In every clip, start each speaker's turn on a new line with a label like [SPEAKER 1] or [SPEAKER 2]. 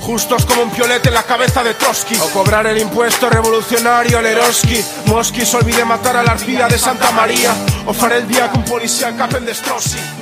[SPEAKER 1] justos como un piolete en la cabeza de Trotsky. O cobrar el impuesto revolucionario al Eroski. Mosquis olvide matar a la arpía de Santa María. O faré el día con policía capen de Strossi.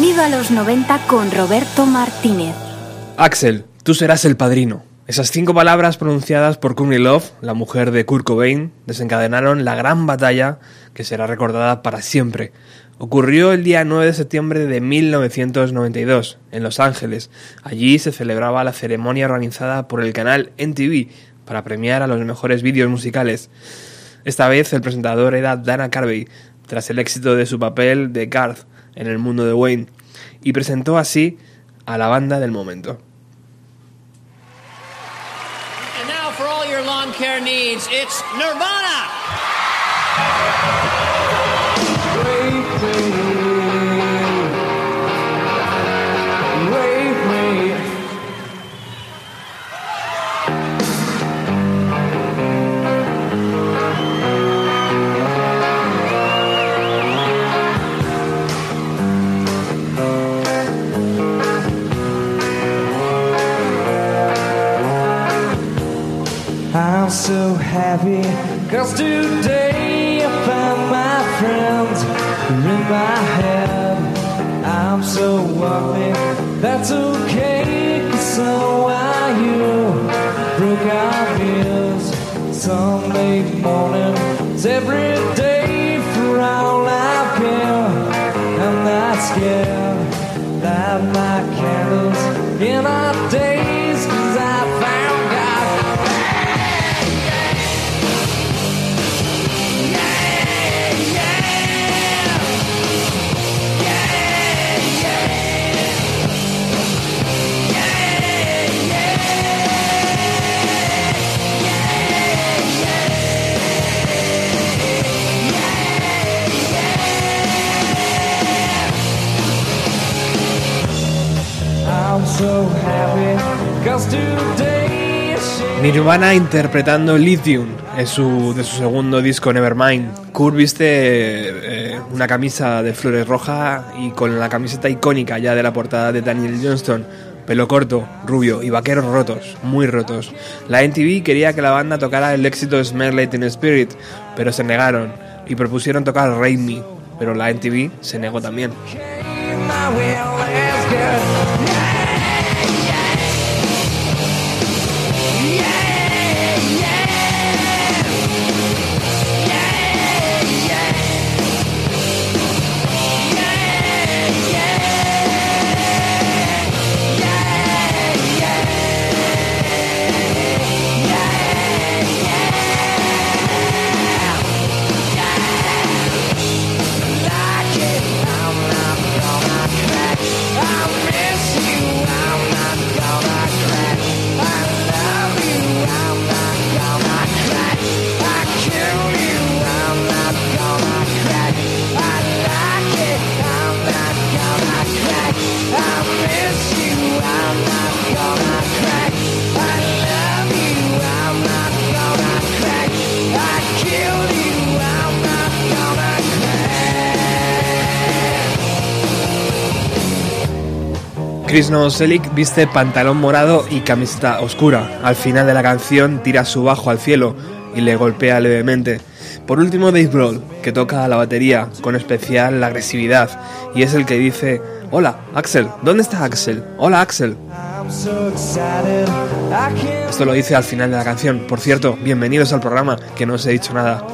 [SPEAKER 2] Bienvenido a los 90 con Roberto Martínez.
[SPEAKER 3] Axel, tú serás el padrino. Esas cinco palabras pronunciadas por Courtney Love, la mujer de Kurt Cobain, desencadenaron la gran batalla que será recordada para siempre. Ocurrió el día 9 de septiembre de 1992, en Los Ángeles. Allí se celebraba la ceremonia organizada por el canal NTV para premiar a los mejores vídeos musicales. Esta vez el presentador era Dana Carvey, tras el éxito de su papel de Garth en el mundo de Wayne, y presentó así a la banda del momento.
[SPEAKER 4] And now for all your lawn care needs, it's Nirvana.
[SPEAKER 5] So happy cause today I found my friends in my head. I'm so ugly, that's okay, cause so are you. Broke our ears Sunday mornings every day for all I care. I'm not scared, light my candles in our days,
[SPEAKER 3] Nirvana interpretando Lithium es su, de su segundo disco Nevermind. Kurt viste eh, una camisa de flores roja y con la camiseta icónica ya de la portada de Daniel Johnston. Pelo corto, rubio y vaqueros rotos, muy rotos. La NTV quería que la banda tocara el éxito Smell Teen Spirit, pero se negaron y propusieron tocar Rain Me, pero la NTV se negó también. Chris Novoselic viste pantalón morado y camiseta oscura. Al final de la canción tira su bajo al cielo y le golpea levemente. Por último Dave Grohl, que toca la batería con especial agresividad y es el que dice, hola Axel, ¿dónde está Axel? Hola Axel. Esto lo dice al final de la canción. Por cierto, bienvenidos al programa, que no os he dicho nada.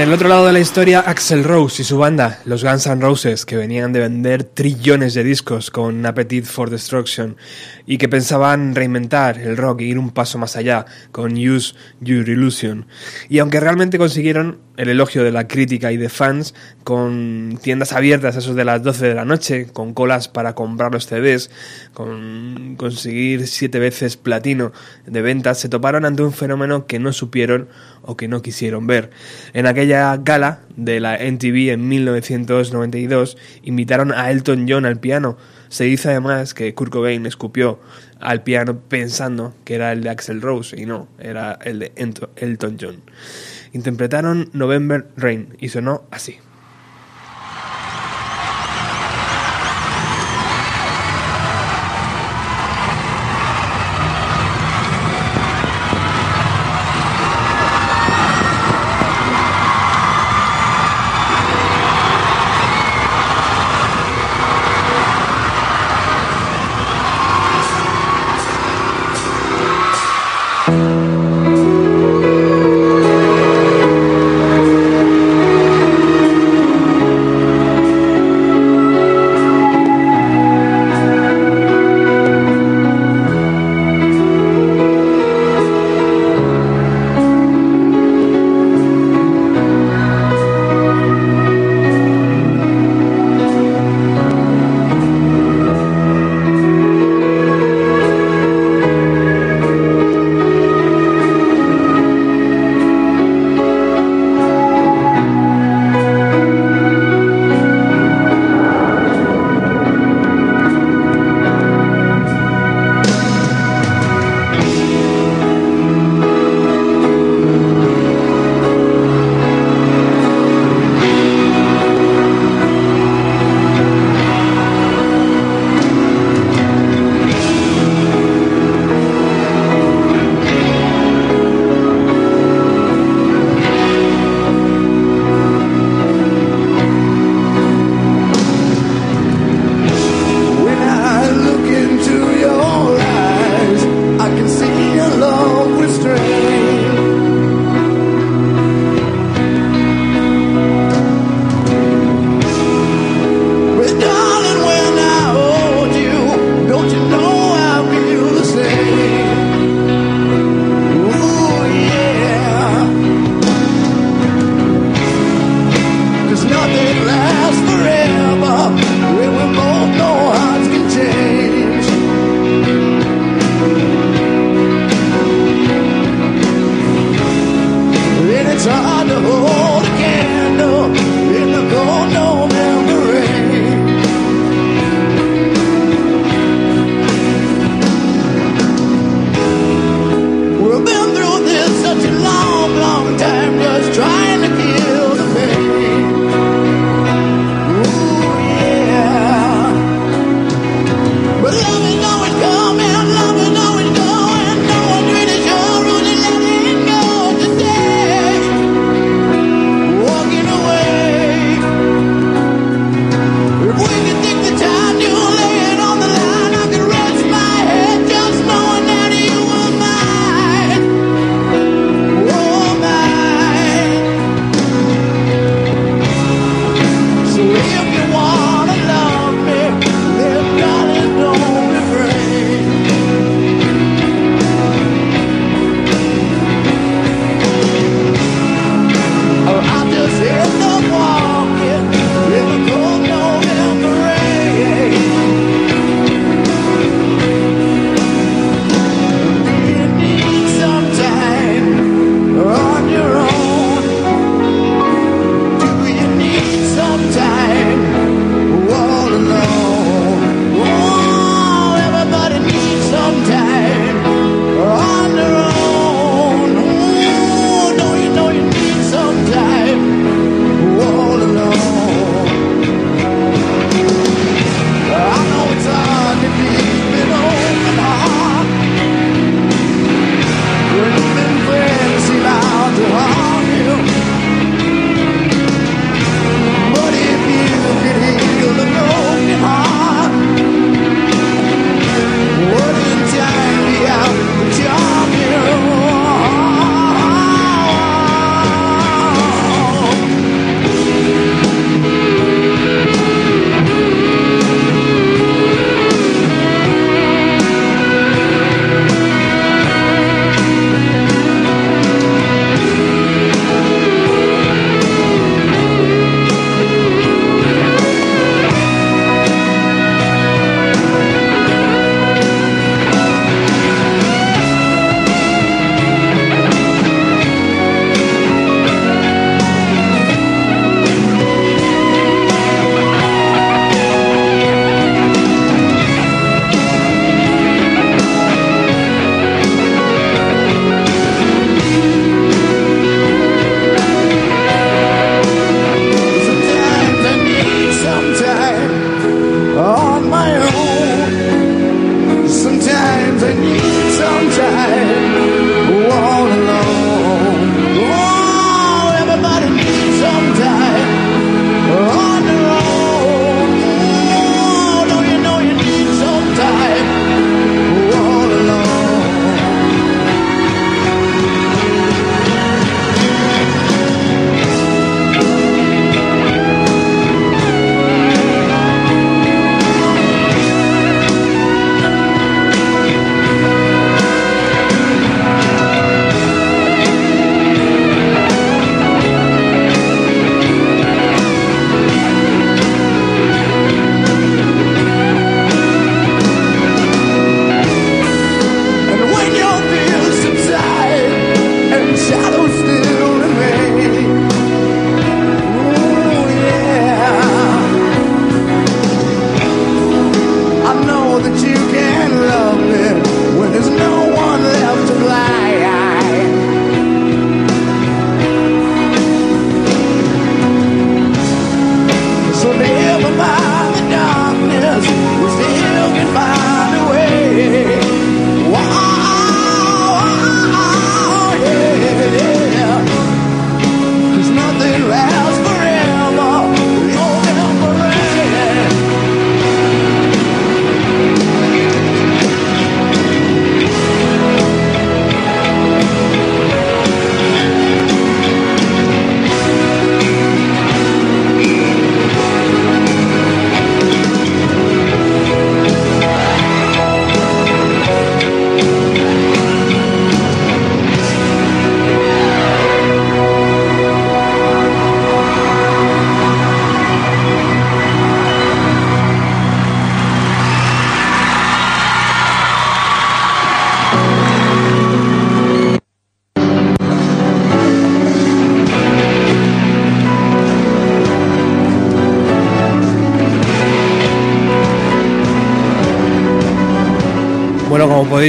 [SPEAKER 3] En el otro lado de la historia, Axel Rose y su banda, los Guns N' Roses, que venían de vender trillones de discos con Appetite for Destruction y que pensaban reinventar el rock e ir un paso más allá con Use Your Illusion. Y aunque realmente consiguieron el elogio de la crítica y de fans, con tiendas abiertas a esos de las 12 de la noche, con colas para comprar los CDs, con conseguir siete veces platino de ventas, se toparon ante un fenómeno que no supieron o que no quisieron ver. En aquella gala de la NTV en 1992 invitaron a Elton John al piano. Se dice además que Kurt Cobain escupió al piano pensando que era el de Axel Rose y no, era el de Elton John. Interpretaron November Rain y sonó así.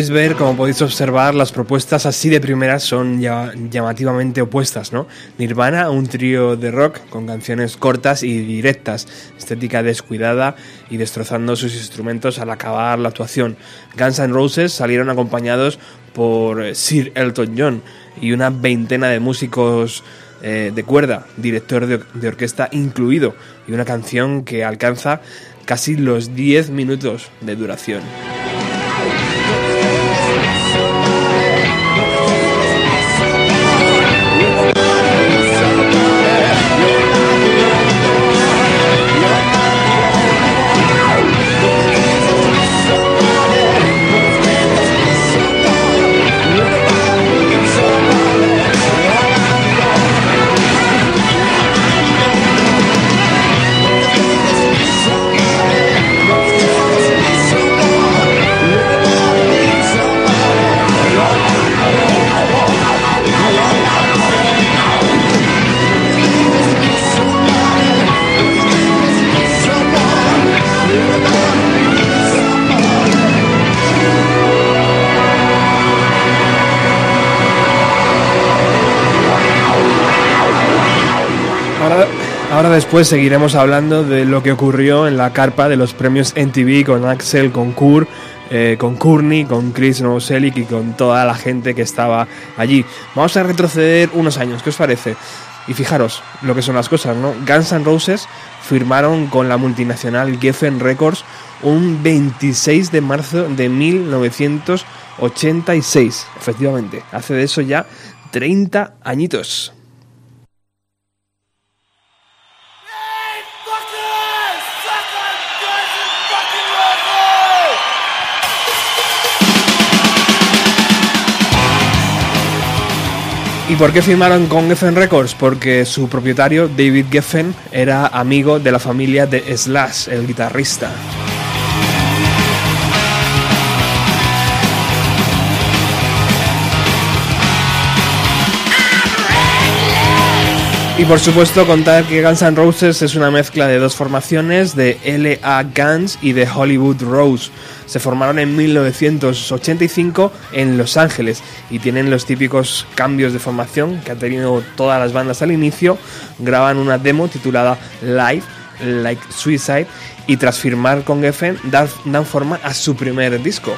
[SPEAKER 3] Podéis ver, como podéis observar, las propuestas así de primeras son ya llamativamente opuestas, ¿no? Nirvana, un trío de rock con canciones cortas y directas, estética descuidada y destrozando sus instrumentos al acabar la actuación. Guns N' Roses salieron acompañados por Sir Elton John y una veintena de músicos eh, de cuerda, director de, de orquesta incluido, y una canción que alcanza casi los 10 minutos de duración. Después seguiremos hablando de lo que ocurrió en la carpa de los premios NTV con Axel, con Kur, eh, con Courtney, con Chris Novoselic y con toda la gente que estaba allí. Vamos a retroceder unos años, ¿qué os parece? Y fijaros lo que son las cosas, ¿no? Guns N' Roses firmaron con la multinacional Geffen Records un 26 de marzo de 1986. Efectivamente, hace de eso ya 30 añitos. ¿Y por qué firmaron con Geffen Records? Porque su propietario, David Geffen, era amigo de la familia de Slash, el guitarrista. Y por supuesto contar que Guns N' Roses es una mezcla de dos formaciones, de LA Guns y de Hollywood Rose. Se formaron en 1985 en Los Ángeles y tienen los típicos cambios de formación que han tenido todas las bandas al inicio. Graban una demo titulada Live, Like Suicide, y tras firmar con Geffen dan, forma a su primer disco.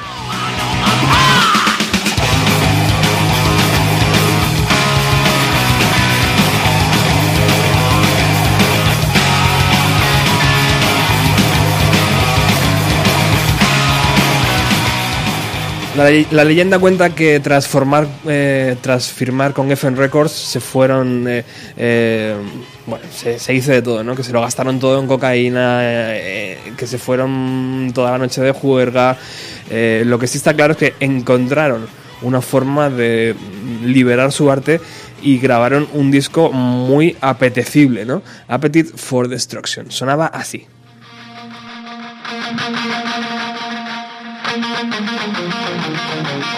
[SPEAKER 3] La, leyenda cuenta que tras, formar, eh, tras firmar con Geffen Records se fueron, eh, eh, bueno, se, se, dice de todo, ¿no? Que se lo gastaron todo en cocaína, que se fueron toda la noche de juerga. lo que sí está claro es que encontraron una forma de liberar su arte y grabaron un disco muy apetecible, ¿no? Appetite for Destruction. Sonaba así.
[SPEAKER 6] Oh,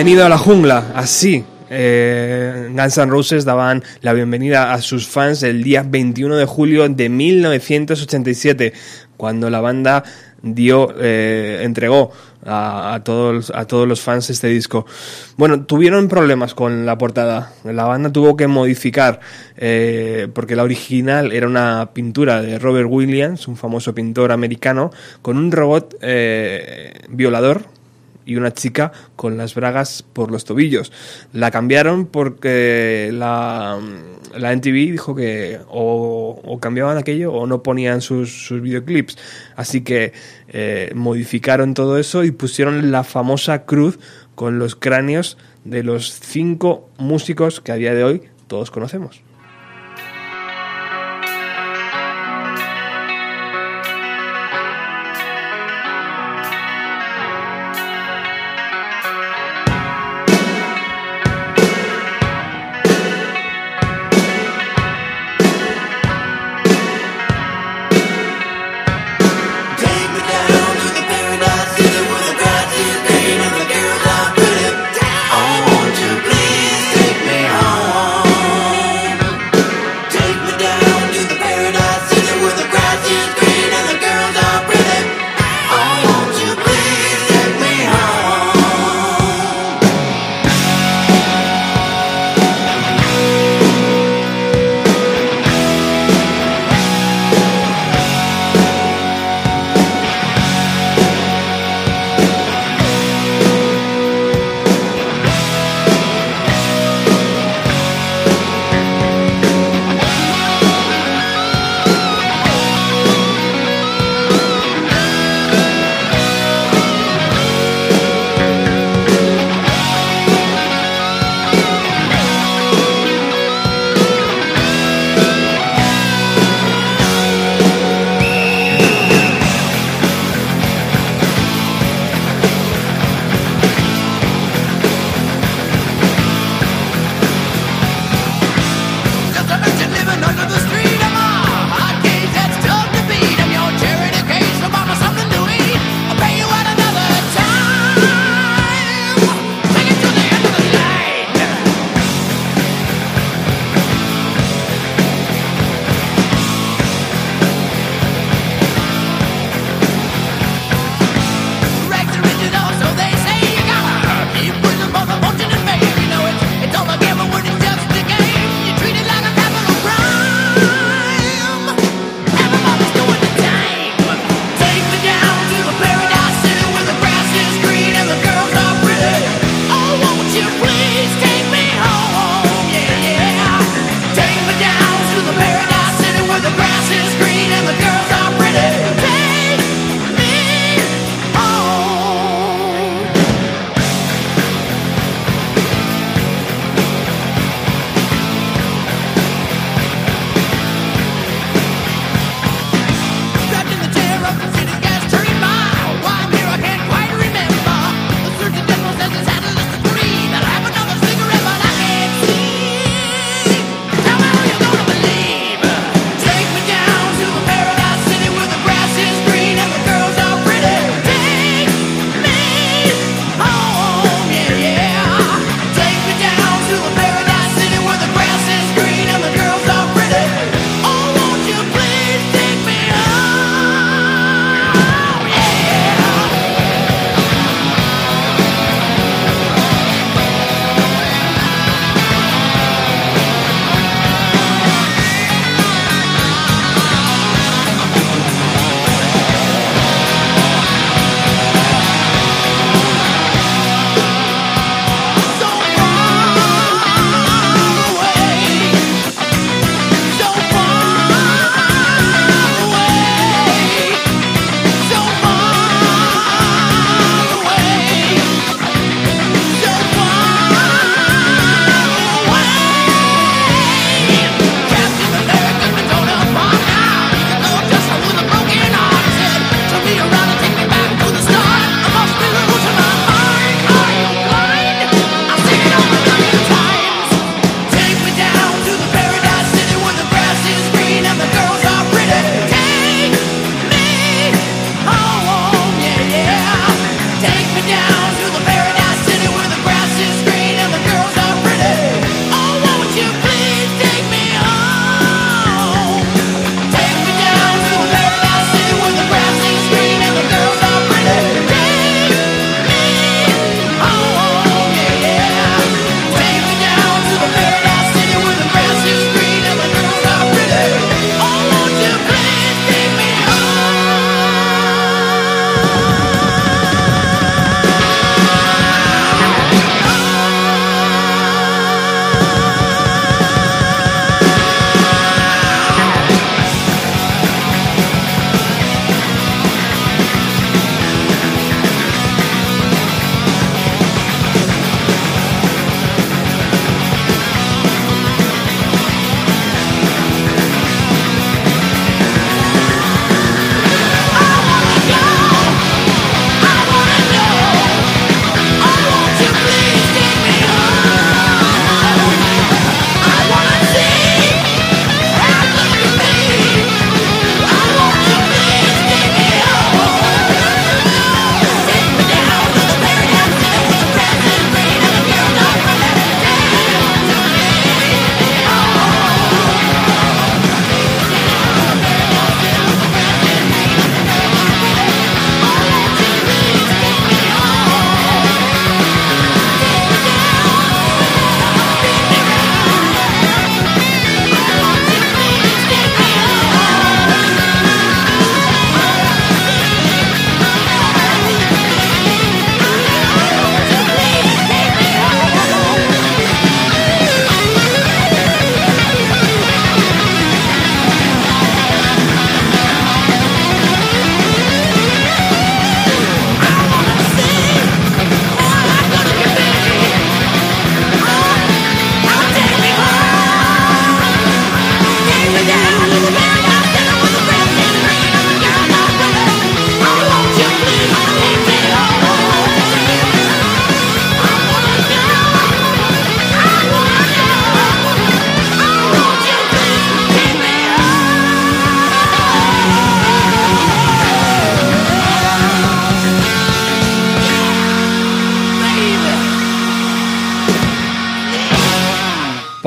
[SPEAKER 3] Bienvenido a la jungla, así. eh, Guns N' Roses daban la bienvenida a sus fans el día 21 de julio de 1987, cuando la banda dio, eh, entregó a, todos, a todos los fans este disco. Bueno, tuvieron problemas con la portada. La banda tuvo que modificar, eh, porque la original era una pintura de Robert Williams, un famoso pintor americano, con un robot violador y una chica con las bragas por los tobillos. La cambiaron porque la, la NTV dijo que o, cambiaban aquello o no ponían sus, sus videoclips. Así que eh, modificaron todo eso y pusieron la famosa cruz con los cráneos de los cinco músicos que a día de hoy todos conocemos.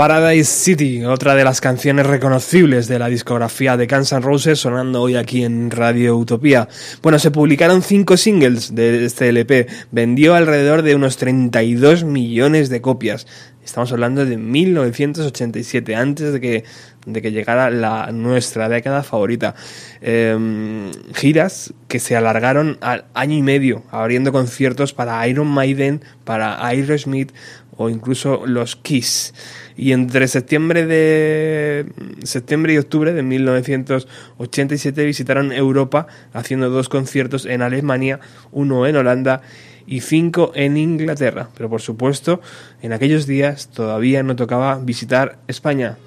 [SPEAKER 6] Paradise City,
[SPEAKER 3] otra de las canciones reconocibles de la discografía de Guns N' Roses, sonando hoy aquí en Radio Utopía. Bueno, se publicaron cinco singles de este LP, vendió alrededor de unos 32 millones de copias. Estamos hablando de 1987, antes de que, de que llegara la, nuestra década favorita. Eh, giras que se alargaron al año y medio, abriendo conciertos para Iron Maiden, para Aerosmith o incluso los Kiss y entre septiembre de septiembre y octubre de 1987 visitaron Europa haciendo dos conciertos en Alemania, uno en Holanda y cinco en Inglaterra. Pero por supuesto, en aquellos días todavía no tocaba visitar España.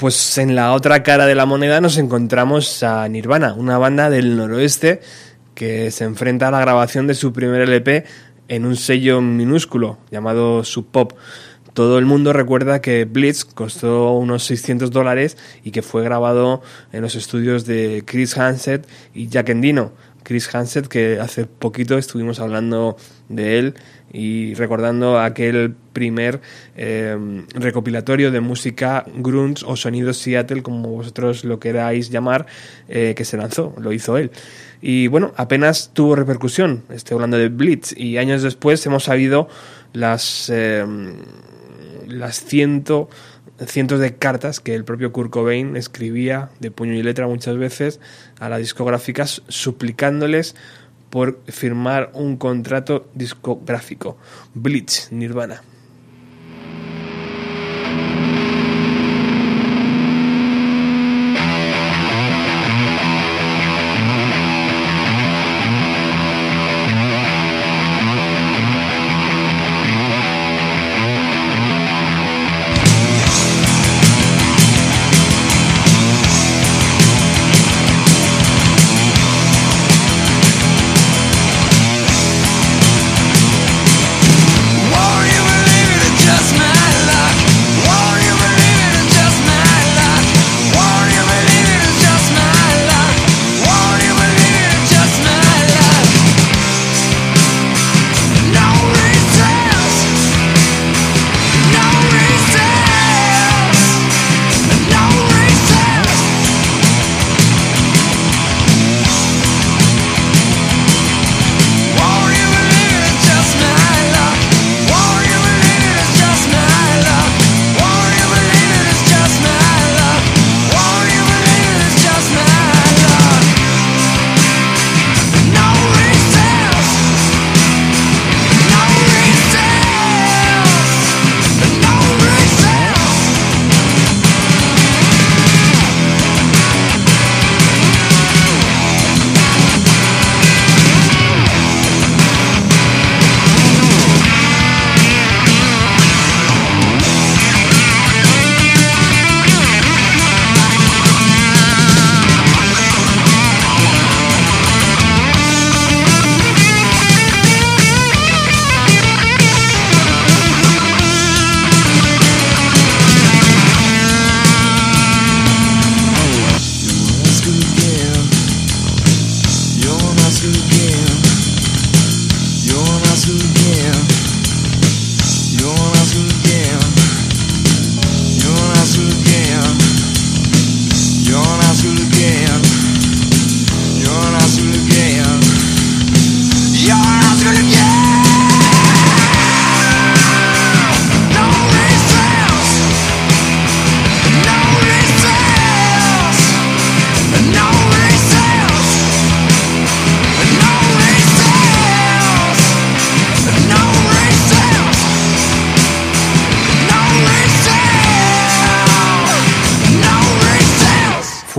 [SPEAKER 3] Pues en la otra cara de la moneda nos encontramos a Nirvana, una banda del noroeste que se enfrenta a la grabación de su primer LP en un sello minúsculo llamado Sub Pop. Todo el mundo recuerda que Blitz costó unos 600 dólares y que fue grabado en los estudios de Chris Hanset y Jack Endino. Chris Hanset, que hace poquito estuvimos hablando de él y recordando aquel primer eh, recopilatorio de música grunge o sonido Seattle, como vosotros lo queráis llamar, eh, que se lanzó, lo hizo él. Y bueno, apenas tuvo repercusión, estoy hablando de Blitz, y años después hemos sabido las, eh, las ciento, cientos de cartas que el propio Kurt Cobain escribía de puño y letra muchas veces a las discográficas suplicándoles por firmar un contrato discográfico. Blitz, Nirvana.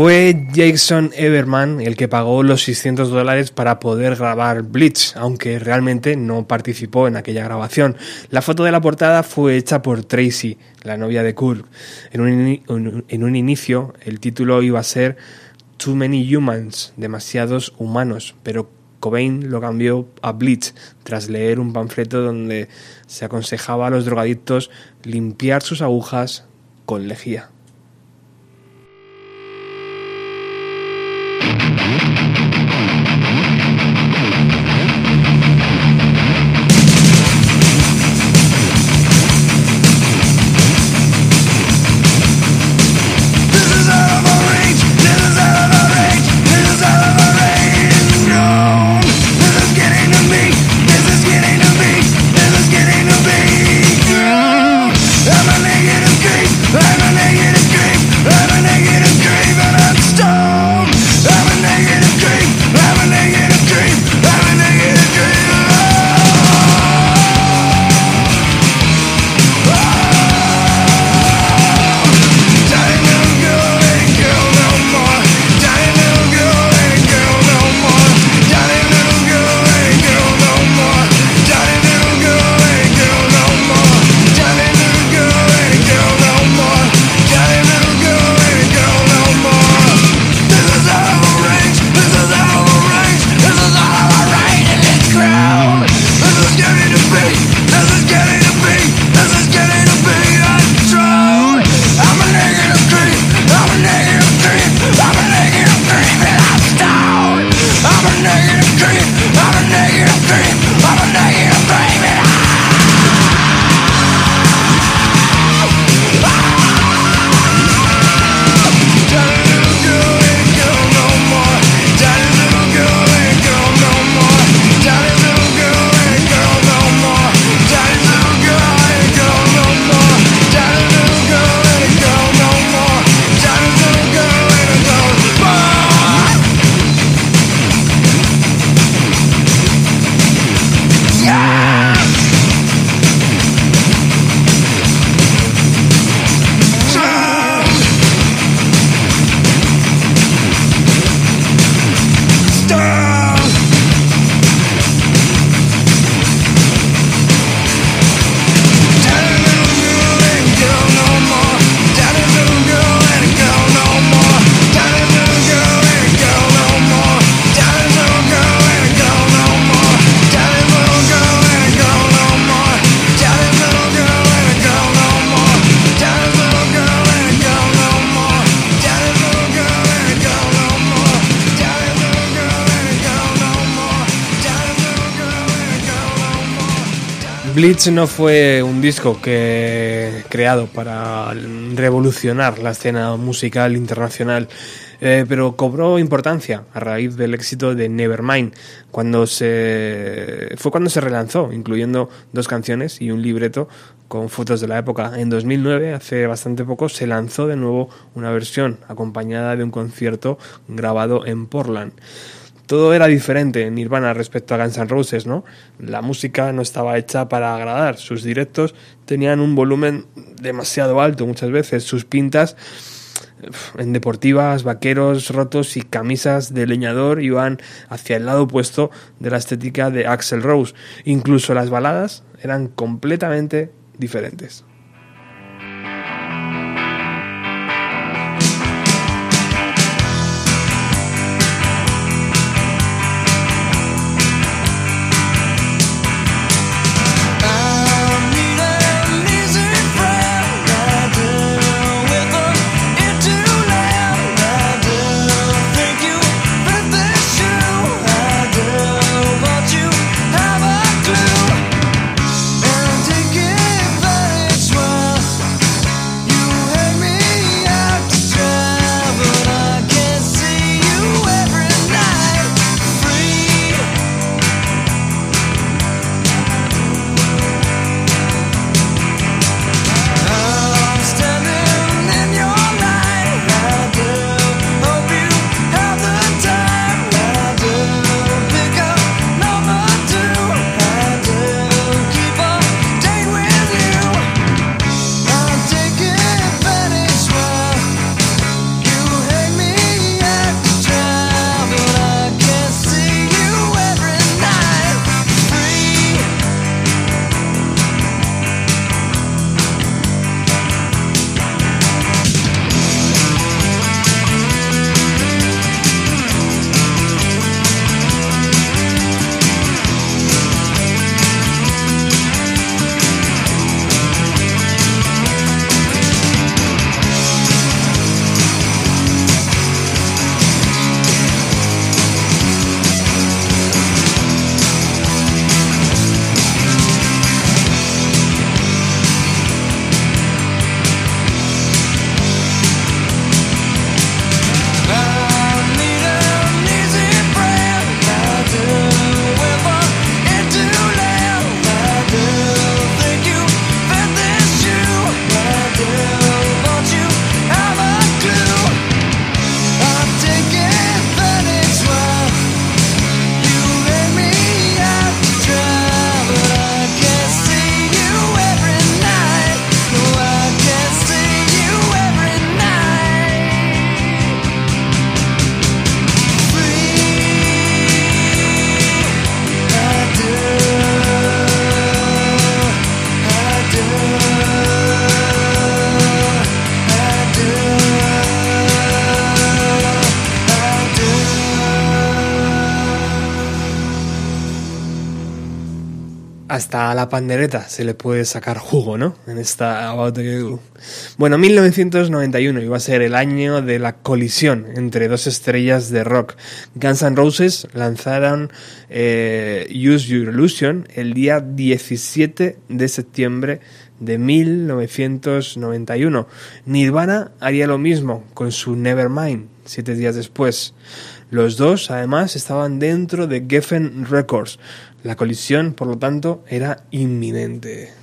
[SPEAKER 3] Fue Jason Everman el que pagó los 600 dólares para poder grabar Bleach, aunque realmente no participó en aquella grabación. La foto de la portada fue hecha por Tracy, la novia de Kurt. En un, en un inicio el título iba a ser
[SPEAKER 5] Too Many Humans, demasiados humanos, pero Cobain lo cambió a Bleach tras leer un panfleto donde se aconsejaba a los drogadictos limpiar sus agujas con lejía. No fue un disco creado para revolucionar la escena musical internacional, eh, pero cobró importancia a raíz del éxito de Nevermind, cuando se fue cuando se relanzó, incluyendo dos canciones y un libreto con fotos de la época. En 2009, hace bastante poco, se lanzó de nuevo una versión acompañada de un concierto grabado en Portland todo era diferente en Nirvana respecto a Guns N' Roses, ¿no? La música no estaba hecha para agradar, sus directos tenían un volumen demasiado alto muchas veces, sus pintas en deportivas, vaqueros rotos y camisas de leñador iban hacia el lado opuesto de la estética de Axel Rose. Incluso las baladas eran completamente diferentes.
[SPEAKER 3] Hasta la pandereta se le puede sacar jugo, ¿no? En esta About the. Bueno, 1991 iba a ser el año de la colisión entre dos estrellas de rock. Guns N' Roses lanzaron eh, Use Your Illusion el día 17 de septiembre de 1991. Nirvana haría lo mismo con su Nevermind, siete días después. Los dos, además, estaban dentro de Geffen Records. La colisión, por lo tanto, era inminente.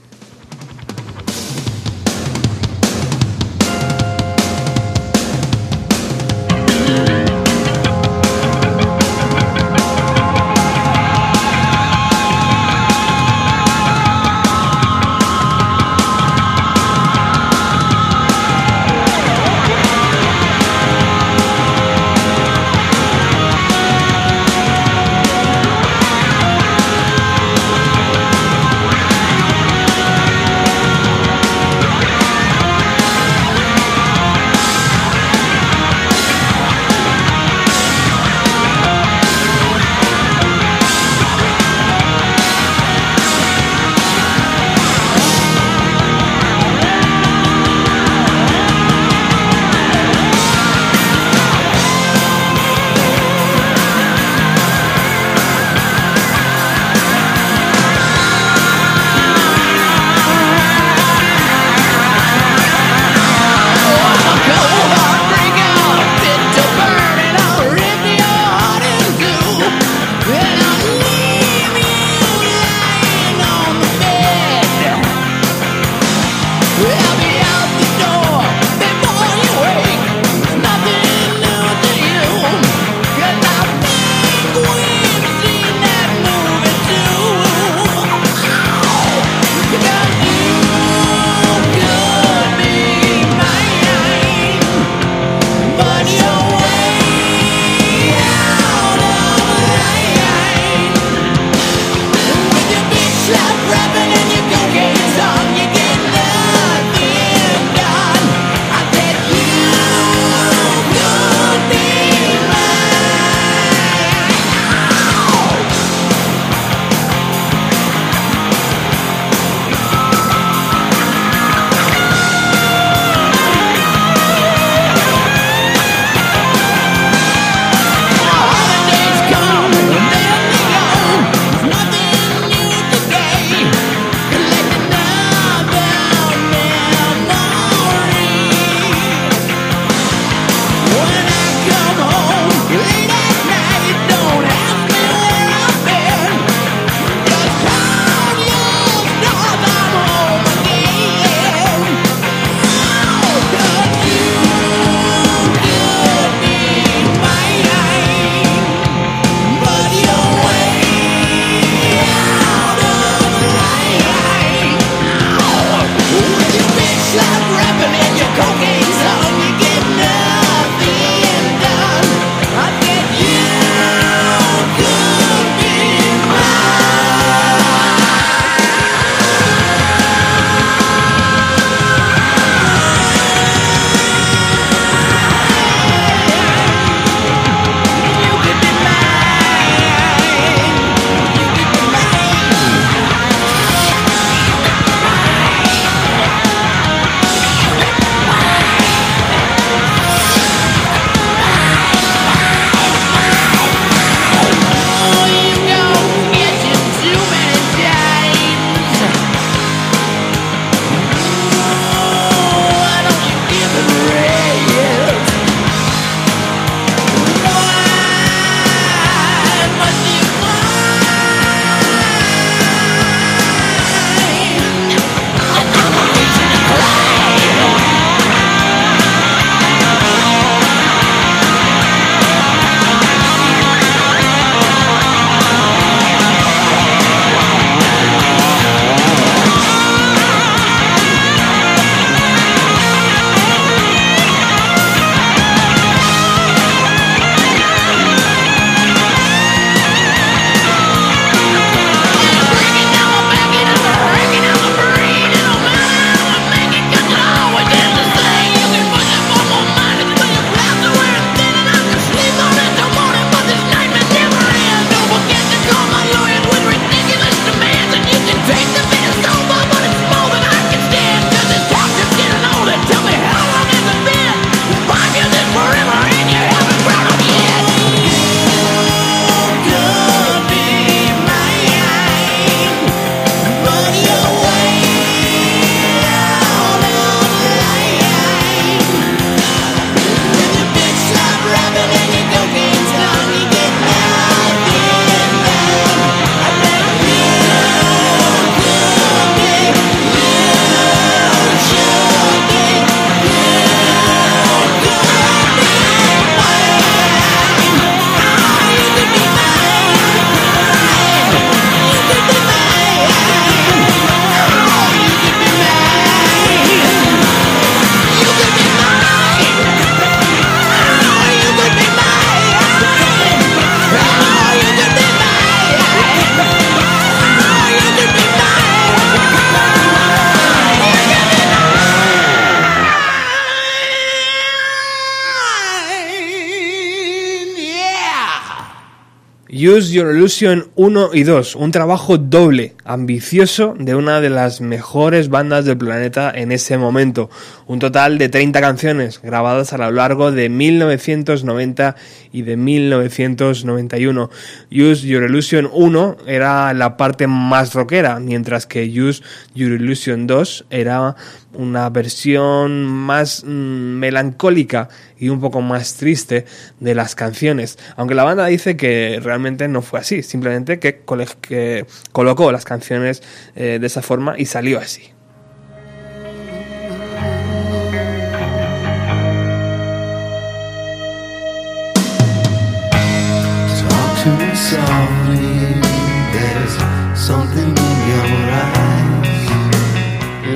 [SPEAKER 3] Use Your Illusion 1 y 2, un trabajo doble, ambicioso de una de las mejores bandas del planeta en ese momento. Un total de 30 canciones grabadas a lo largo de 1990 y de 1991. Use Your Illusion 1 era la parte más rockera, mientras que Use Your Illusion 2 era una versión más mm, melancólica y un poco más triste de las canciones. Aunque la banda dice que realmente no fue así, simplemente que, que colocó las canciones eh, de esa forma y salió así.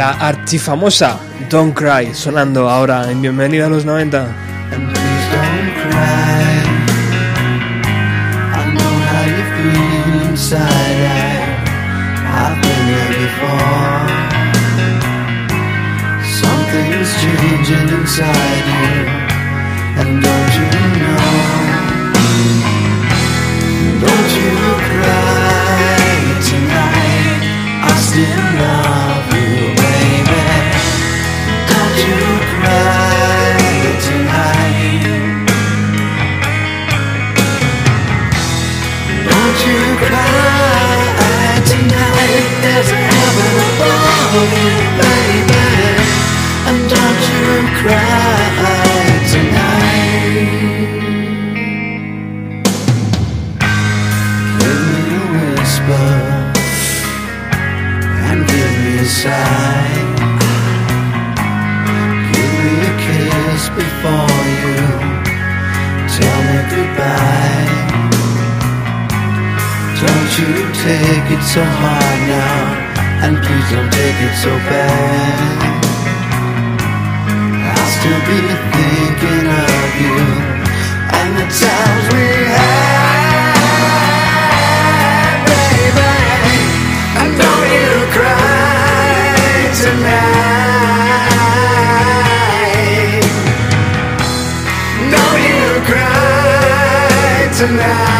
[SPEAKER 3] La archifamosa Don't Cry sonando ahora en Bienvenida a los 90.
[SPEAKER 6] And please and give me a sigh. Give me a kiss before you tell me goodbye. Don't you take it so hard now, and please don't take it so bad. I'll still be thinking of you and the times we had, tonight. Don't you cry tonight.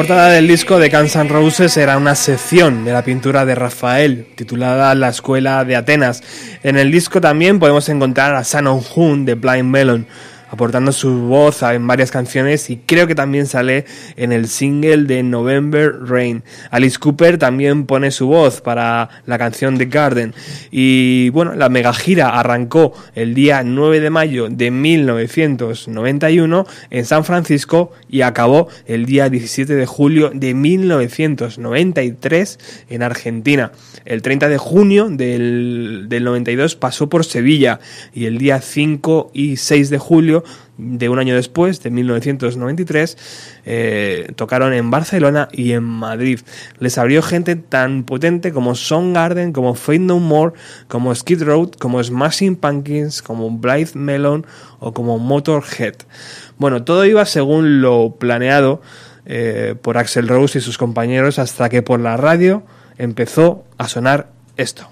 [SPEAKER 3] Portada del disco de Guns Roses era una sección de la pintura de Rafael, titulada La Escuela de Atenas. En el disco también podemos encontrar a Shannon Hoon de Blind Melon, aportando su voz en varias canciones y creo que también sale en el single de November Rain. Alice Cooper también pone su voz para la canción The Garden y bueno, la mega gira arrancó el día 9 de mayo de 1991 en San Francisco y acabó el día 17 de julio de 1993 en Argentina. El 30 de junio del, del 92 pasó por Sevilla y el día 5 y 6 de julio de un año después, de 1993, eh, tocaron en Barcelona y en Madrid. Les abrió gente tan potente como Garden, como Fate No More, como Skid Road, como Smashing Pumpkins, como Blythe Melon o como Motorhead. Bueno, todo iba según lo planeado eh, por Axel Rose y sus compañeros hasta que por la radio empezó a sonar esto.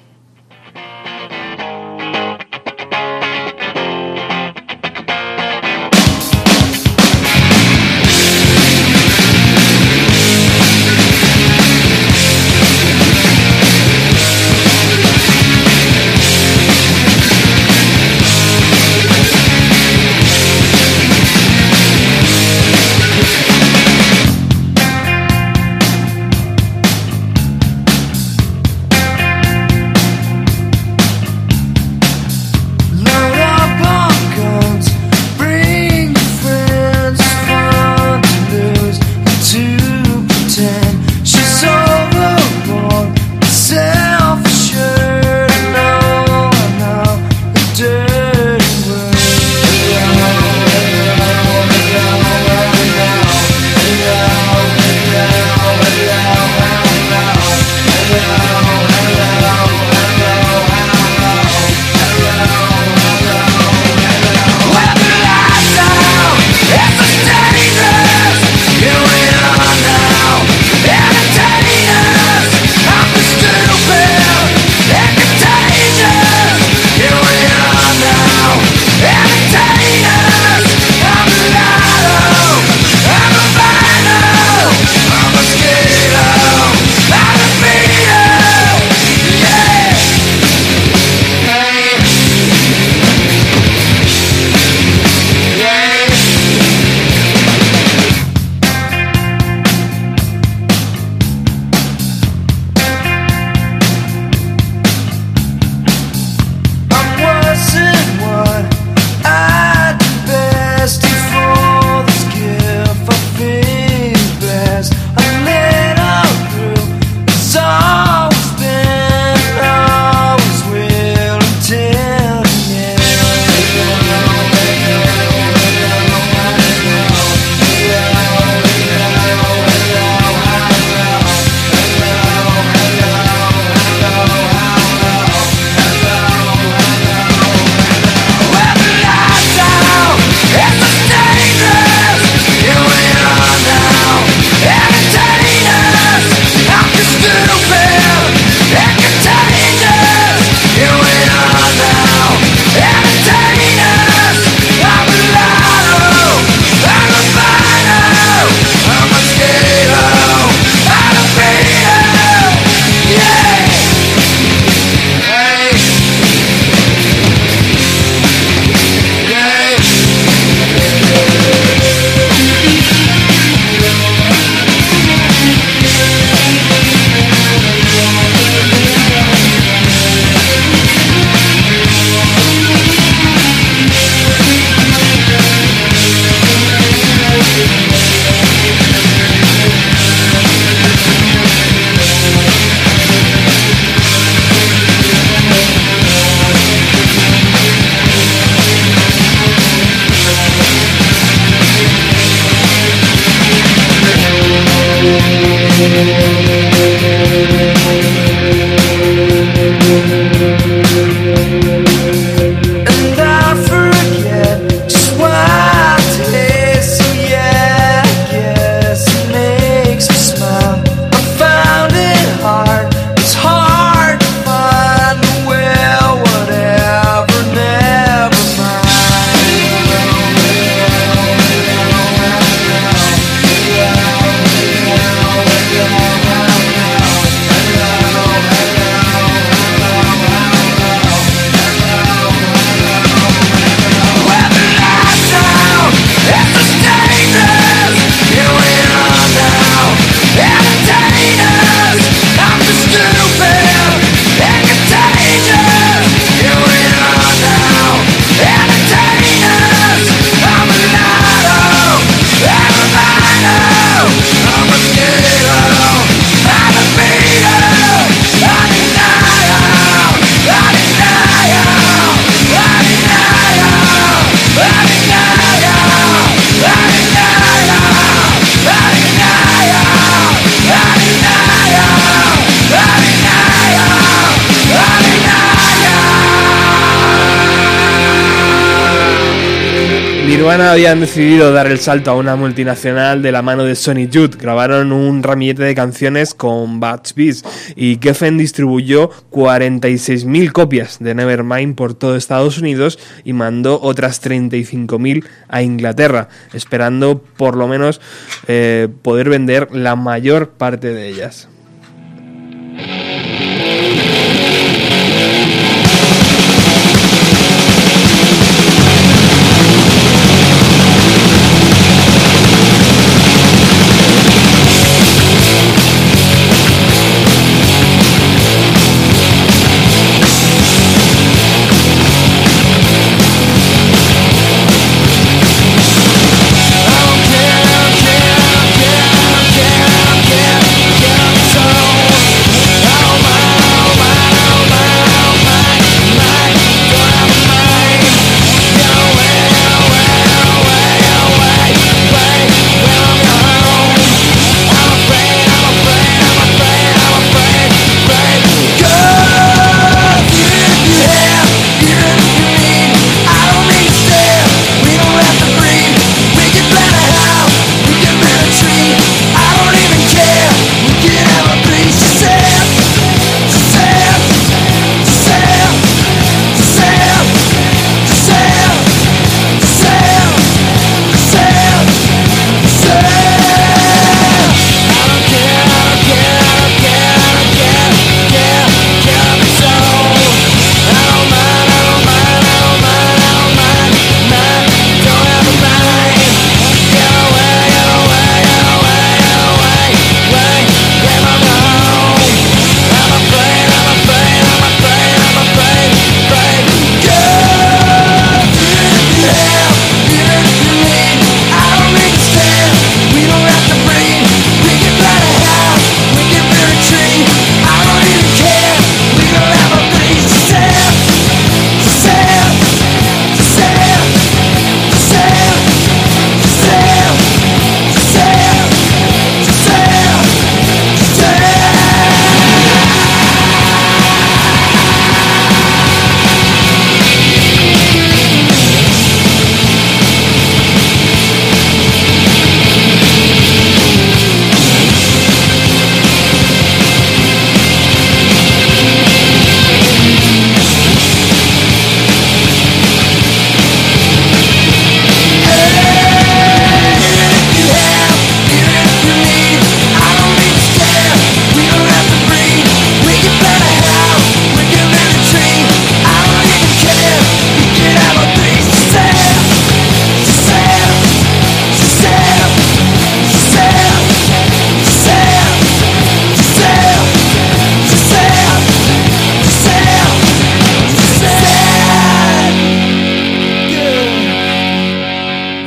[SPEAKER 3] Nirvana habían decidido dar el salto a una multinacional de la mano de Sony Youth. Grabaron un ramillete de canciones con Bats Beats y Geffen distribuyó 46.000 copias de Nevermind por todo Estados Unidos y mandó otras 35.000 a Inglaterra, esperando por lo menos eh, poder vender la mayor parte de ellas.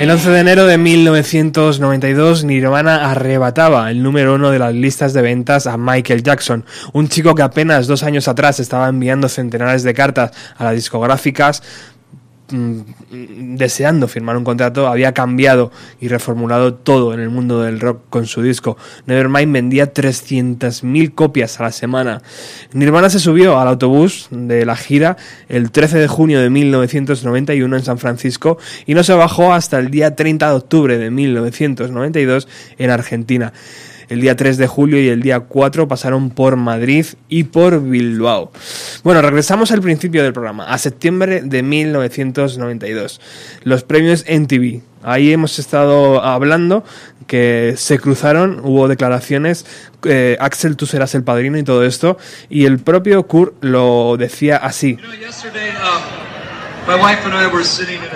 [SPEAKER 3] El 11 de enero de 1992, Nirvana arrebataba el número uno de las listas de ventas a Michael Jackson, un chico que apenas dos años atrás estaba enviando centenares de cartas a las discográficas deseando firmar un contrato, había cambiado y reformulado todo en el mundo del rock con su disco. Nevermind vendía 300.000 copias a la semana. Nirvana se subió al autobús de la gira el 13 de junio de 1991 en San Francisco y no se bajó hasta el día 30 de octubre de 1992 en Argentina. El día 3 de julio y el día 4 pasaron por Madrid y por Bilbao. Bueno, regresamos al principio del programa, a septiembre de 1992. Los premios NTV. Ahí hemos estado hablando que se cruzaron, hubo declaraciones, eh, Axel, tú serás el padrino y todo esto, y el propio Kurt lo decía así.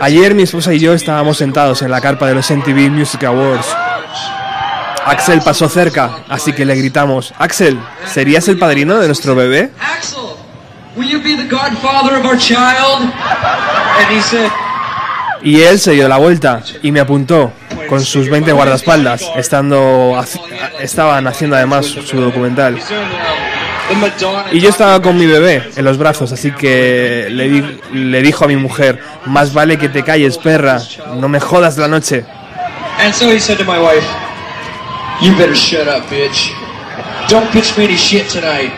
[SPEAKER 3] Ayer mi esposa y yo estábamos sentados en la carpa de los MTV Music Awards. Axel pasó cerca, así que le gritamos, Axel, ¿serías el padrino de nuestro bebé?
[SPEAKER 7] Axel, will you be the godfather of our child? And he said,
[SPEAKER 3] Y él se dio la vuelta y me apuntó con sus 20 guardaespaldas, estando, estaban haciendo además su documental. Y yo estaba con mi bebé en los brazos, así que le, di- le dijo a mi mujer, más vale que te calles, perra, no me jodas la noche.
[SPEAKER 7] And so he said to my wife, You better shut up, bitch. Don't pitch me any shit tonight.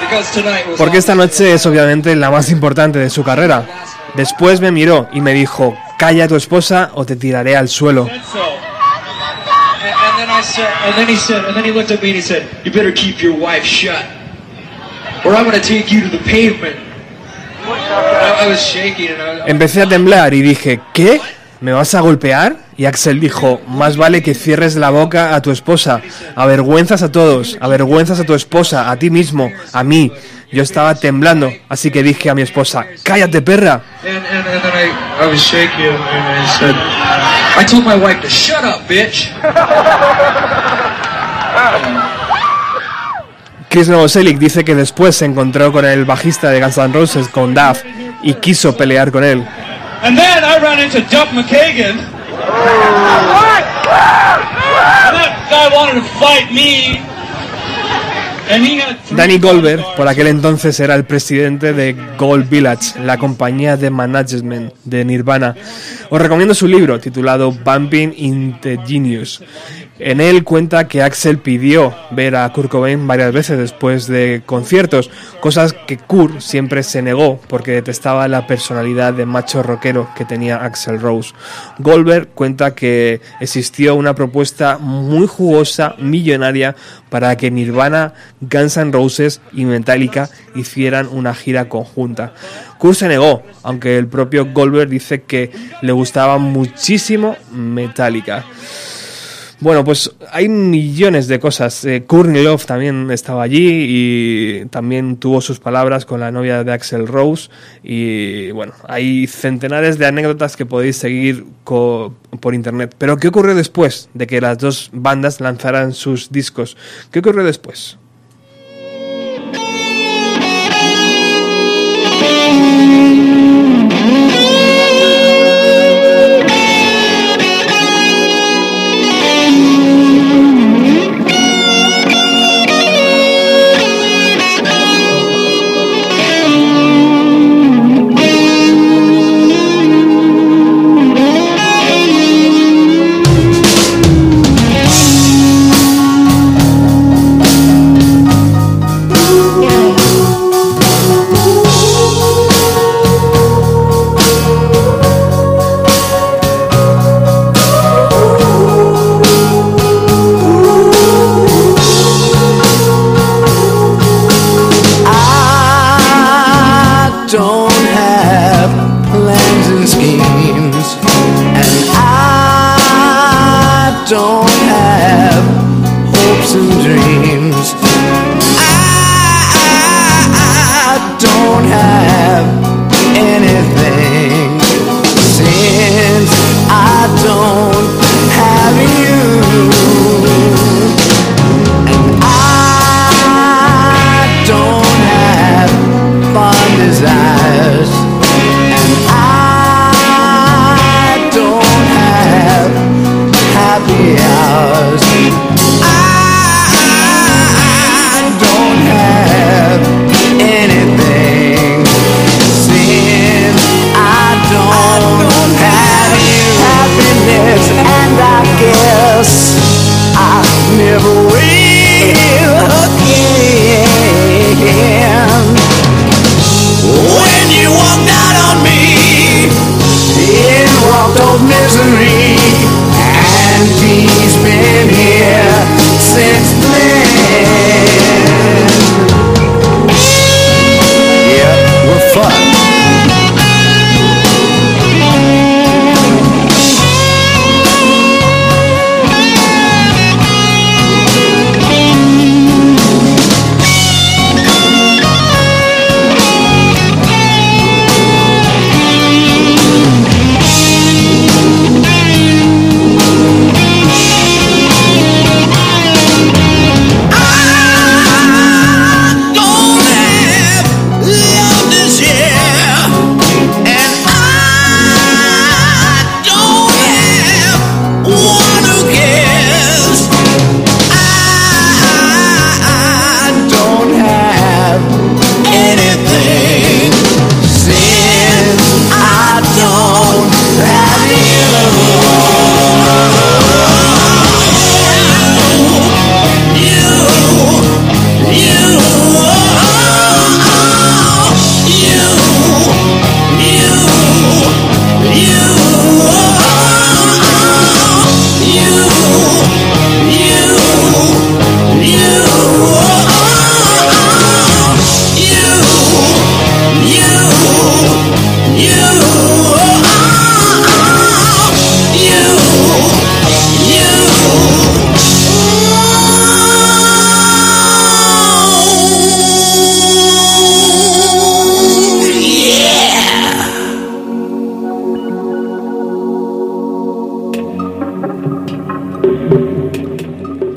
[SPEAKER 7] Because tonight was
[SPEAKER 3] Porque esta noche es obviamente la más importante de su carrera. Después me miró y me dijo, calla a tu esposa o te tiraré al suelo.
[SPEAKER 7] So, and, and then I said, and then he said, and then he looked at me and he said, "You better keep your wife shut, or I'm gonna take you to the pavement." I, I was shaking and I was.
[SPEAKER 3] Empecé a temblar y dije, ¿qué? ¿Me vas a golpear? Y Axel dijo, más vale que cierres la boca a tu esposa. Avergüenzas a todos, avergüenzas a tu esposa, a ti mismo, a mí. Yo estaba temblando, así que dije a mi esposa, cállate perra. Chris Novoselic dice que después se encontró con el bajista de Guns N' Roses, con Duff, y quiso pelear con él.
[SPEAKER 7] And then I ran into Duff McKagan. And that guy wanted to fight me. And he had three
[SPEAKER 3] Danny Goldberg, por aquel entonces era el presidente de Gold Village, la compañía de management de Nirvana. Os recomiendo su libro titulado Bumping into Genius. En él cuenta que Axel pidió ver a Kurt Cobain varias veces después de conciertos, cosas que Kurt siempre se negó porque detestaba la personalidad de macho rockero que tenía Axel Rose. Goldberg cuenta que existió una propuesta muy jugosa, millonaria, para que Nirvana, Guns N' Roses y Metallica hicieran una gira conjunta. Kurt se negó, aunque el propio Goldberg dice que le gustaba muchísimo Metallica. Bueno, pues hay millones de cosas. Eh, Love también estaba allí y también tuvo sus palabras con la novia de Axel Rose. Y bueno, hay centenares de anécdotas que podéis seguir por internet. Pero ¿qué ocurrió después de que las dos bandas lanzaran sus discos? ¿Qué ocurrió después?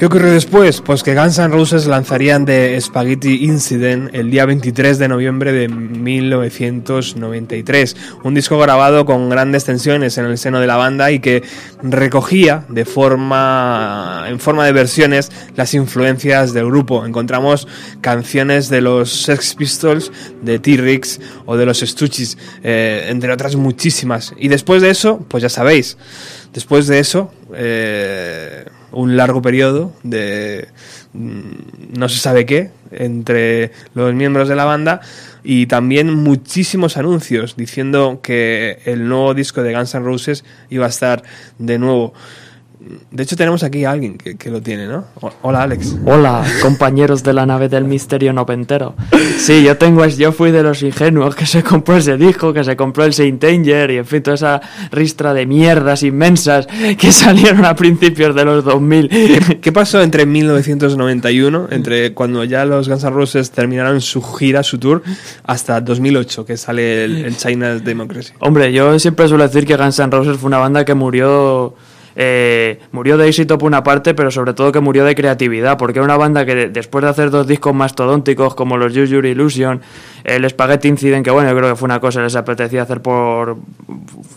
[SPEAKER 3] ¿Qué ocurrió después? Pues que Guns N' Roses lanzarían The Spaghetti Incident el día 23 de noviembre de 1993, un disco grabado con grandes tensiones en el seno de la banda y que recogía de forma en forma de versiones las influencias del grupo. Encontramos canciones de los Sex Pistols, de T-Rex o de los Stooges, eh, entre otras muchísimas. Y después de eso, pues ya sabéis, después de eso, eh, un largo periodo de mm, no se sabe qué entre los miembros de la banda y también muchísimos anuncios diciendo que el nuevo disco de Guns N' Roses iba a estar de nuevo. De hecho, tenemos aquí a alguien que, que lo tiene, ¿no? Hola, Alex.
[SPEAKER 8] Hola, compañeros de la nave del misterio noventero. Sí, yo tengo, es- yo fui de los ingenuos que se compró ese disco, que se compró el Saint y en fin, toda esa ristra de mierdas inmensas que salieron a principios de los 2000.
[SPEAKER 3] ¿Qué pasó entre 1991, entre cuando ya los Guns N' Roses terminaron su gira, su tour, hasta 2008, que sale el, el China's Democracy?
[SPEAKER 8] Hombre, yo siempre suelo decir que Guns N' Roses fue una banda que murió eh, murió de éxito por una parte, pero sobre todo que murió de creatividad, porque era una banda que de- después de hacer dos discos mastodónticos como los Use Your Illusion, el Spaghetti Incident, que bueno, yo creo que fue una cosa que les apetecía hacer por,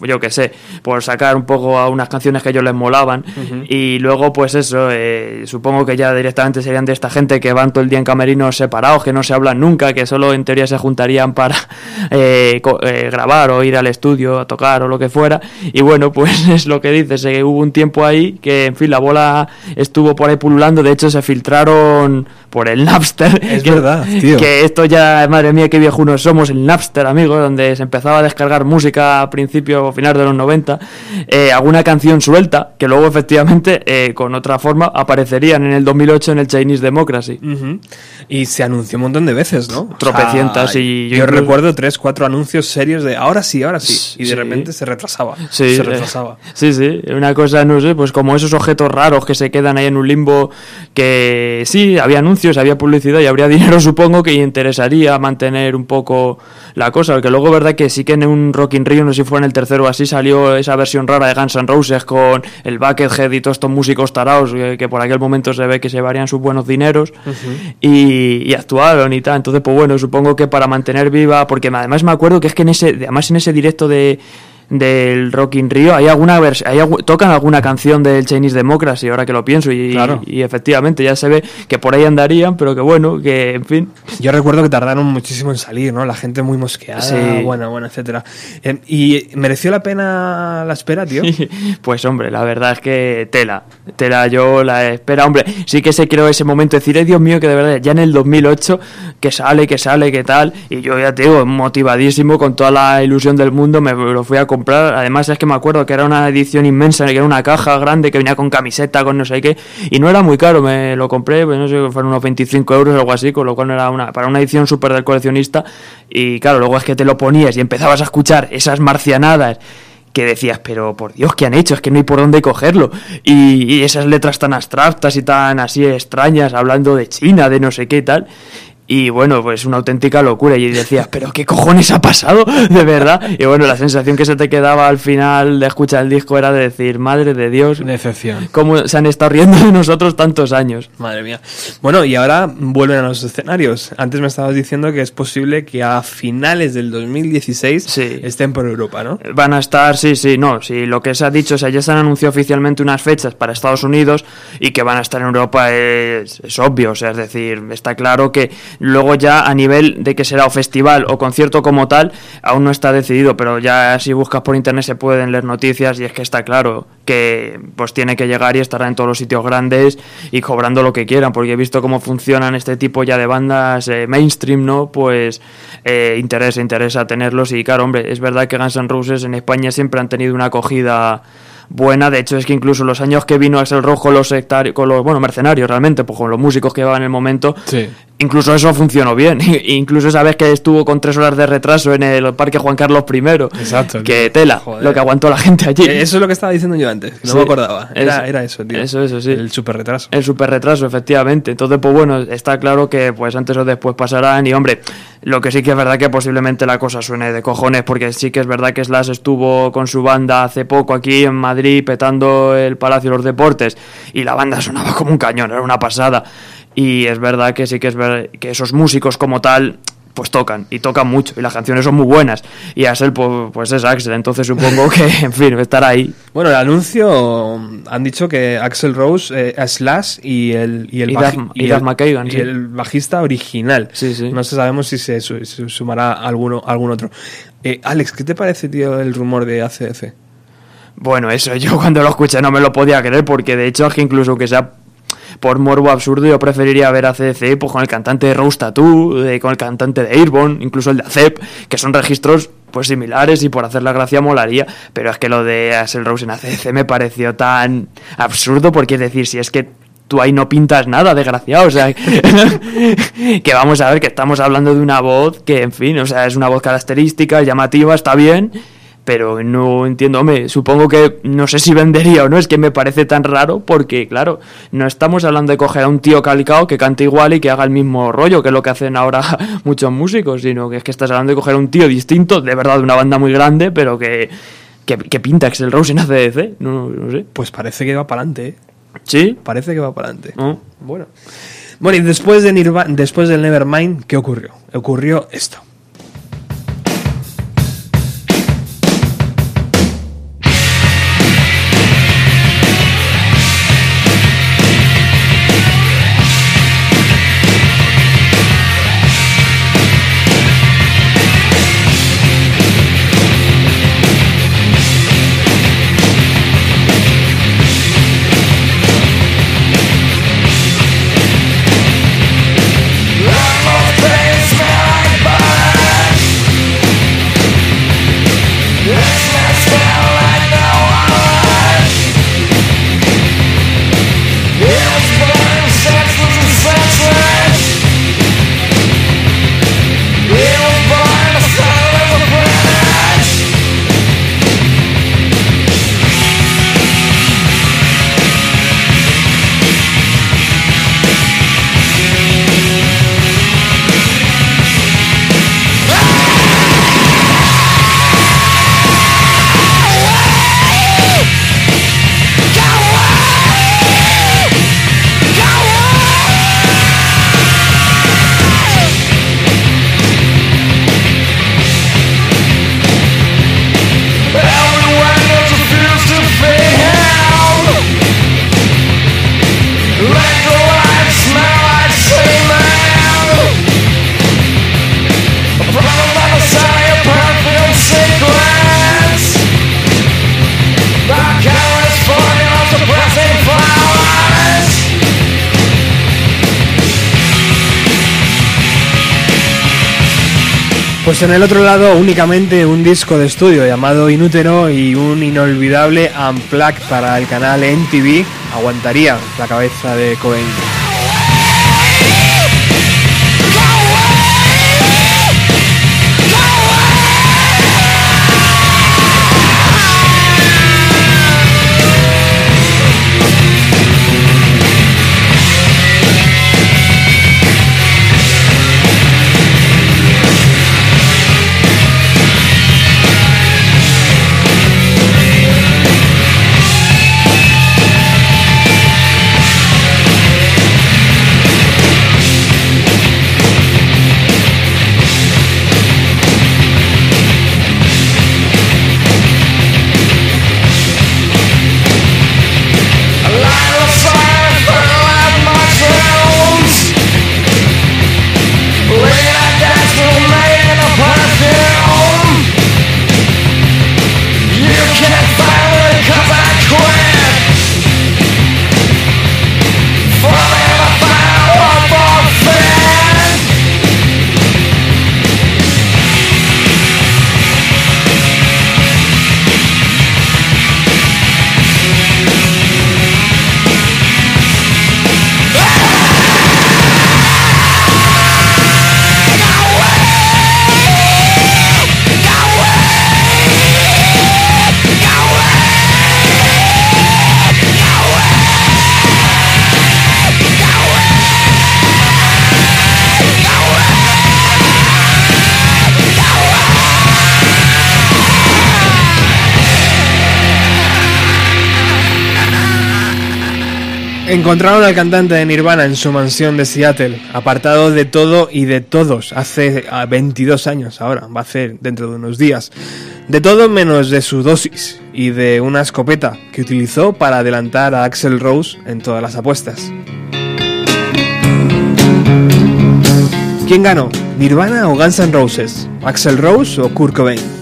[SPEAKER 8] yo que sé, por sacar un poco a unas canciones que a ellos les molaban, y luego pues eso, eh, supongo que ya directamente serían de esta gente que van todo el día en camerinos separados, que no se hablan nunca, que solo en teoría se juntarían para eh, eh, grabar o ir al estudio a tocar o lo que fuera, y bueno, pues es lo que dices, eh, hubo un tiempo ahí que, en fin, la bola estuvo por ahí pululando, de hecho se filtraron por el Napster.
[SPEAKER 3] Es
[SPEAKER 8] que-
[SPEAKER 3] verdad, tío.
[SPEAKER 8] Que esto ya, madre mía, qué viejunos somos, el Napster, amigo, donde se empezaba a descargar música a principios o finales de los 90, eh, alguna canción suelta, que luego efectivamente, eh, con otra forma, aparecerían en el 2008 en el Chinese Democracy.
[SPEAKER 3] Ujú. Y se anunció un montón de veces, ¿no? O
[SPEAKER 8] Tropecientas y yo
[SPEAKER 3] yo,
[SPEAKER 8] incluso-
[SPEAKER 3] recuerdo tres, cuatro anuncios serios de ahora sí, ahora sí. Y de
[SPEAKER 8] Sí.
[SPEAKER 3] repente se retrasaba.
[SPEAKER 8] Sí,
[SPEAKER 3] se
[SPEAKER 8] eh,
[SPEAKER 3] retrasaba.
[SPEAKER 8] sí, sí, una cosa, no sé, pues como esos objetos raros que se quedan ahí en un limbo, que sí, había anuncios, había publicidad y habría dinero, supongo, que interesaría mantener un poco la cosa, porque luego, verdad que sí que en un Rock in Rio, no sé si fue en el tercero o así, salió esa versión rara de Guns N' Roses con el Buckethead y todos estos músicos taraos, que, que por aquel momento se ve que se varían sus buenos dineros, y, y actuaron y tal. Entonces, pues bueno, supongo que para mantener viva, porque además me acuerdo que es que en ese, además en ese directo de del Rock in Rio hay alguna hay tocan alguna canción del Chinese Democracy ahora que lo pienso y,
[SPEAKER 3] Claro.
[SPEAKER 8] y efectivamente ya se ve que por ahí andarían pero que bueno que en fin
[SPEAKER 3] Yo recuerdo que tardaron muchísimo en salir, ¿no? La gente muy mosqueada,
[SPEAKER 8] Sí.
[SPEAKER 3] bueno, bueno, etcétera. Eh, ¿Y mereció la pena la espera, tío?
[SPEAKER 8] pues hombre la verdad es que tela tela yo la espera hombre sí que se creó ese momento de decir "Ay, Dios mío que de verdad ya en el 2008 que sale que sale que tal y yo ya te digo motivadísimo con toda la ilusión del mundo me lo fui a comprar además es que me acuerdo que era una edición inmensa que era una caja grande que venía con camiseta con no sé qué y no era muy caro me lo compré pues no sé fueron unos 25 euros o algo así con lo cual no era una para una edición súper del coleccionista y claro luego es que te lo ponías y empezabas a escuchar esas marcianadas que decías, pero por Dios, ¿qué han hecho? Es que no hay por dónde cogerlo. Y, y esas letras tan abstractas y tan así extrañas, hablando de China, de no sé qué y tal. Y bueno, pues una auténtica locura. Y decías, ¿pero qué cojones ha pasado? De verdad. Y bueno, la sensación que se te quedaba al final de escuchar el disco era de decir, madre de Dios,
[SPEAKER 3] Decepción.
[SPEAKER 8] cómo se han estado riendo de nosotros tantos años.
[SPEAKER 3] Madre mía. Bueno, y ahora vuelven a los escenarios. Antes me estabas diciendo que es posible que a finales del 2016
[SPEAKER 8] Sí.
[SPEAKER 3] estén por Europa, ¿no?
[SPEAKER 8] Van a estar, sí, sí, no, sí, lo que se ha dicho, o sea, ya se han anunciado oficialmente unas fechas para Estados Unidos y que van a estar en Europa es, es obvio, o sea, es decir, está claro que luego ya a nivel de que será o festival o concierto como tal, aún no está decidido, pero ya si buscas por internet se pueden leer noticias y es que está claro que pues tiene que llegar y estará en todos los sitios grandes y cobrando lo que quieran, porque he visto cómo funcionan este tipo ya de bandas eh, mainstream, ¿no? Pues eh, interesa, interesa tenerlos y claro, hombre, es verdad que Guns N' Roses en España siempre han tenido una acogida buena, de hecho es que incluso los años que vino Axel Rojo los sectarios, con los, bueno, mercenarios realmente, pues con los músicos que llevaban en el momento,
[SPEAKER 3] Sí.
[SPEAKER 8] Incluso eso funcionó bien. incluso esa vez que estuvo con tres horas de retraso en el Parque Juan Carlos I.
[SPEAKER 3] Exacto.
[SPEAKER 8] Que tela,
[SPEAKER 3] Joder.
[SPEAKER 8] lo que aguantó la gente allí.
[SPEAKER 3] Eh, Eso es lo que estaba diciendo yo antes, que no
[SPEAKER 8] Sí.
[SPEAKER 3] me acordaba. Era,
[SPEAKER 8] Eso-
[SPEAKER 3] era eso, tío.
[SPEAKER 8] Eso, eso, sí.
[SPEAKER 3] El super retraso.
[SPEAKER 8] El super retraso, efectivamente. Entonces, pues bueno, está claro que pues antes o después pasarán. Y hombre, lo que sí que es verdad que posiblemente la cosa suene de cojones, porque sí que es verdad que Slash estuvo con su banda hace poco aquí en Madrid petando el Palacio de los Deportes y la banda sonaba como un cañón, era una pasada. Y es verdad que sí que es verdad que esos músicos como tal pues tocan y tocan mucho y las canciones son muy buenas y Axel pues, pues es Axel entonces supongo que en fin estará ahí
[SPEAKER 3] Bueno, el anuncio mm, han dicho que Axel Rose, eh, Slash y el y el,
[SPEAKER 8] Y Duff- y Duff
[SPEAKER 3] el-
[SPEAKER 8] McKagan,
[SPEAKER 3] y
[SPEAKER 8] sí.
[SPEAKER 3] el bajista original.
[SPEAKER 8] Sí, sí.
[SPEAKER 3] No sabemos si se, su- se sumará alguno algún otro. Eh, Alex, ¿qué te parece, tío, el rumor de ACDC?
[SPEAKER 8] Bueno, eso yo cuando lo escuché no me lo podía creer porque de hecho es que incluso que sea por morbo absurdo yo preferiría ver a CDC pues, con el cantante de Rose Tattoo, eh, con el cantante de Airborne, incluso el de ACEP, que son registros pues similares y por hacer la gracia molaría, pero es que lo de Axel Rose en ACDC me pareció tan absurdo porque es decir, si es que tú ahí no pintas nada, desgraciado, o sea, que vamos a ver que estamos hablando de una voz que, en fin, o sea, es una voz característica, llamativa, está bien, pero no entiendo, hombre, supongo que no sé si vendería o no, es que me parece tan raro porque, claro, no estamos hablando de coger a un tío calcao que cante igual y que haga el mismo rollo, que es lo que hacen ahora muchos músicos, sino que es que estás hablando de coger a un tío distinto, de verdad, de una banda muy grande, pero que, que, que pinta Axel Rose en ACDC, no, no sé.
[SPEAKER 3] Pues parece que va para adelante, ¿eh?
[SPEAKER 8] ¿Sí?
[SPEAKER 3] Parece que va para adelante.
[SPEAKER 8] ¿No?
[SPEAKER 3] Bueno. Bueno, y después, de Nirva- después del Nevermind, ¿qué ocurrió? Ocurrió esto. Pues en el otro lado únicamente un disco de estudio llamado Inútero y un inolvidable Unplugged para el canal NTV aguantaría la cabeza de Cohen. Encontraron al cantante de Nirvana en su mansión de Seattle, apartado de todo y de todos, hace ah, 22 años ahora, va a ser dentro de unos días. De todo menos de su dosis y de una escopeta que utilizó para adelantar a Axel Rose en todas las apuestas. ¿Quién ganó? ¿Nirvana o Guns N' Roses? ¿Axel Rose o Kurt Cobain?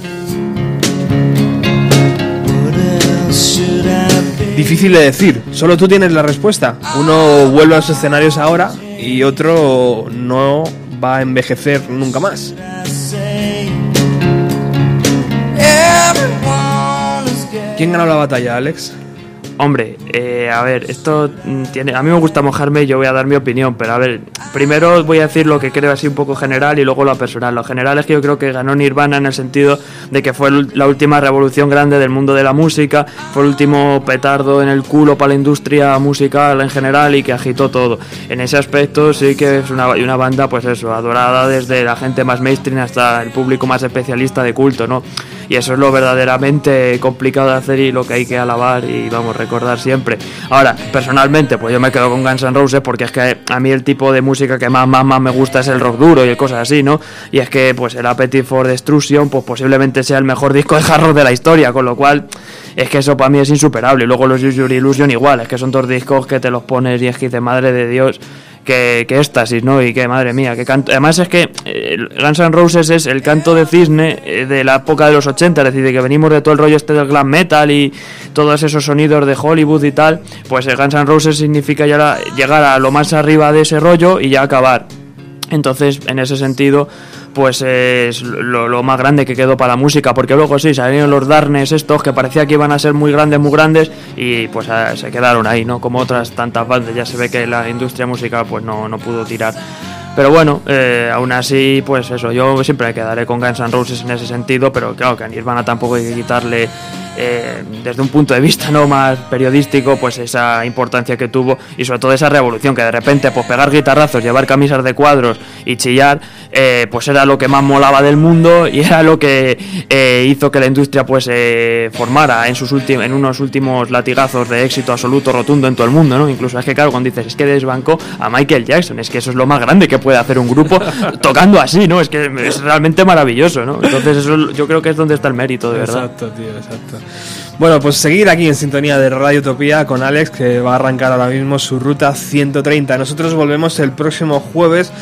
[SPEAKER 3] Difícil de decir, solo tú tienes la respuesta. Uno vuelve a los escenarios ahora y otro no va a envejecer nunca más. ¿Quién ganó la batalla, Alex?
[SPEAKER 8] Hombre, eh, a ver, esto mm, tiene. A mí me gusta mojarme y yo voy a dar mi opinión, pero a ver, primero voy a decir lo que creo así un poco general y luego lo personal. Lo general es que yo creo que ganó Nirvana en el sentido de que fue la última revolución grande del mundo de la música, fue el último petardo en el culo para la industria musical en general y que agitó todo. En ese aspecto sí que es una, una banda, pues eso, adorada desde la gente más mainstream hasta el público más especialista de culto, ¿no? Y eso es lo verdaderamente complicado de hacer y lo que hay que alabar y vamos recordar siempre. Ahora, personalmente, pues yo me quedo con Guns N' Roses porque es que a mí el tipo de música que más, más, más me gusta es el rock duro y cosas así, ¿no? Y es que pues el Appetite for Destruction pues posiblemente sea el mejor disco de hard rock de la historia, con lo cual es que eso para mí es insuperable. Y luego los Use Illusion igual, es que son dos discos que te los pones y es que dices, madre de Dios, que, que éxtasis, ¿no? Y que madre mía, que canto. Además es que eh, Guns N' Roses es el canto de cisne eh, de la época de los 80, es decir, de que venimos de todo el rollo este del glam metal y todos esos sonidos de Hollywood y tal, pues el Guns N' Roses significa ya llegar a lo más arriba de ese rollo y ya acabar. Entonces, en ese sentido, pues es lo, más grande que quedó para la música, porque luego sí, salieron los Darnes estos que parecía que iban a ser muy grandes, muy grandes, y pues ah, se quedaron ahí, ¿no? Como otras tantas bandas, ya se ve que la industria musical pues no, no pudo tirar. Pero bueno, eh, aún así, pues eso, yo siempre quedaré con Guns N' Roses en ese sentido, pero claro que a Nirvana tampoco hay que quitarle, eh, desde un punto de vista no más periodístico, pues esa importancia que tuvo y sobre todo esa revolución que de repente, pues pegar guitarrazos, llevar camisas de cuadros y chillar, eh, pues era lo que más molaba del mundo y era lo que eh, hizo que la industria pues se formara en sus últimos, en unos últimos latigazos de éxito absoluto rotundo en todo el mundo, ¿no? Incluso es que claro, cuando dices es que desbancó a Michael Jackson, es que eso es lo más grande que puede hacer un grupo tocando así, ¿no? Es que es realmente maravilloso, ¿no? Entonces eso yo creo que es donde está el mérito, de verdad.
[SPEAKER 3] Exacto, tío, exacto. Bueno, pues seguir aquí en sintonía de Radio Utopía con Alex, que va a arrancar ahora mismo su ruta 130. Nosotros volvemos el próximo jueves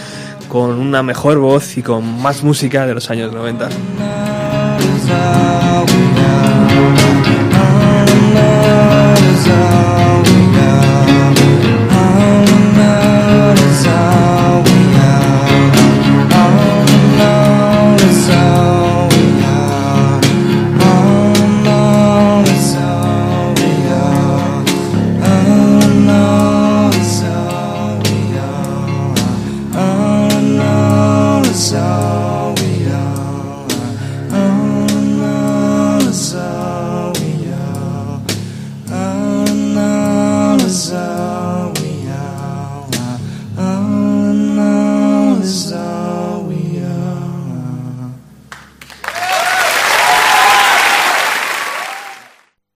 [SPEAKER 3] con una mejor voz y con más música de los años 90.